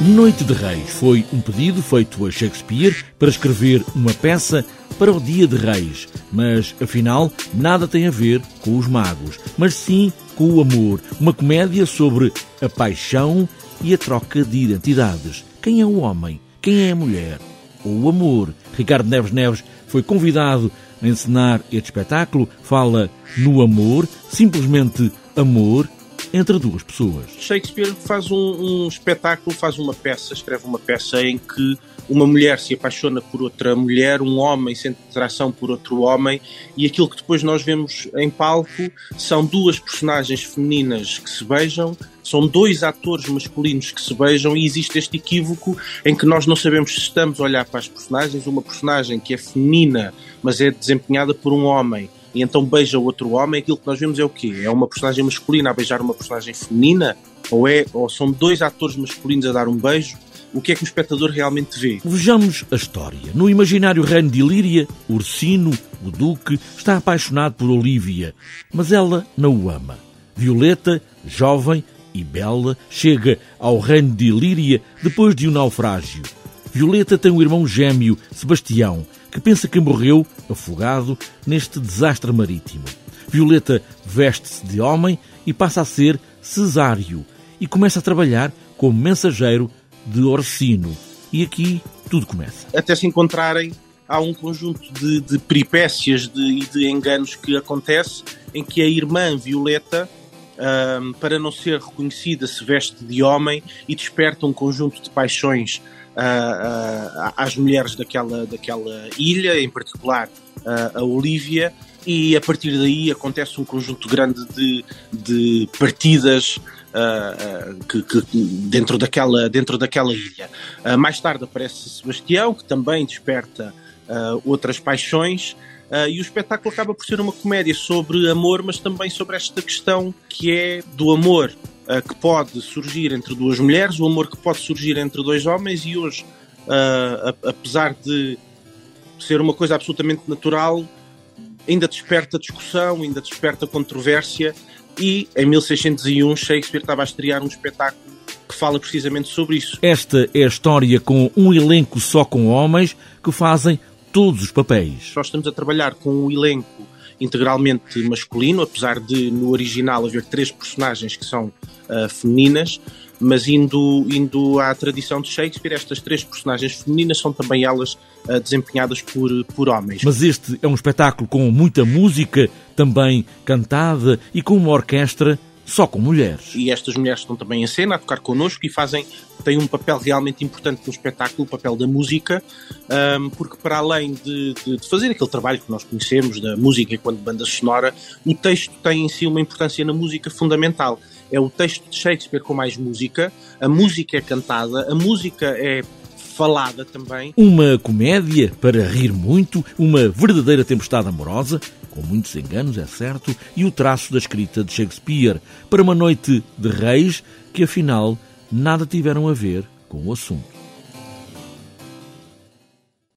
Noite de Reis foi um pedido feito a Shakespeare para escrever uma peça para o Dia de Reis, mas afinal nada tem a ver com os magos, mas sim com o amor, uma comédia sobre a paixão e a troca de identidades. Quem é o homem? Quem é a mulher? Ou o amor? Ricardo Neves Neves foi convidado a encenar este espetáculo, fala no amor, simplesmente amor, entre duas pessoas. Shakespeare faz um, um, espetáculo, faz uma peça, escreve uma peça em que uma mulher se apaixona por outra mulher, um homem sente atração por outro homem, e aquilo que depois nós vemos em palco são duas personagens femininas que se beijam, são dois atores masculinos que se beijam, e existe este equívoco em que nós não sabemos se estamos a olhar para as personagens, uma personagem que é feminina, mas é desempenhada por um homem e então beija outro homem, aquilo que nós vemos é o quê? É uma personagem masculina a beijar uma personagem feminina? Ou, é, ou são dois atores masculinos a dar um beijo? O que é que o espectador realmente vê? Vejamos a história. No imaginário reino de Ilíria, Ursino, o Duque, está apaixonado por Olívia, mas ela não o ama. Violeta, jovem e bela, chega ao reino de Ilíria depois de um naufrágio. Violeta tem um irmão gêmeo, Sebastião, que pensa que morreu afogado neste desastre marítimo. Violeta veste-se de homem e passa a ser Cesário e começa a trabalhar como mensageiro de Orsino. E aqui tudo começa. Até se encontrarem, há um conjunto de, de peripécias de, e de enganos que acontece em que a irmã Violeta um, para não ser reconhecida, se veste de homem e desperta um conjunto de paixões uh, uh, às mulheres daquela, daquela ilha, em particular uh, a Olívia, e a partir daí acontece um conjunto grande de, de partidas Uh, uh, que, que, dentro, daquela, dentro daquela ilha. Uh, mais tarde aparece Sebastião, que também desperta outras paixões, Uh, e o espetáculo acaba por ser uma comédia sobre amor, mas também sobre esta questão que é do amor uh, que pode surgir entre duas mulheres, o amor que pode surgir entre dois homens, e hoje, uh, apesar de ser uma coisa absolutamente natural, ainda desperta discussão, ainda desperta controvérsia. E em 1601, Shakespeare estava a estrear um espetáculo que fala precisamente sobre isso. Esta é a história com um elenco só com homens que fazem todos os papéis. Nós estamos a trabalhar com um elenco integralmente masculino, apesar de no original haver três personagens que são uh, femininas, mas indo, indo à tradição de Shakespeare, estas três personagens femininas são também elas uh, desempenhadas por, por homens. Mas este é um espetáculo com muita música, também cantada e com uma orquestra só com mulheres. E estas mulheres estão também em cena a tocar connosco e fazem, têm um papel realmente importante no espetáculo, o papel da música, um, porque para além de, de, de, fazer aquele trabalho que nós conhecemos da música enquanto banda sonora, o texto tem em si uma importância na música fundamental. É o texto de Shakespeare com mais música, a música é cantada, a música é falada também. Uma comédia para rir muito, uma verdadeira tempestade amorosa, com muitos enganos, é certo, e o traço da escrita de Shakespeare para uma noite de reis que afinal nada tiveram a ver com o assunto.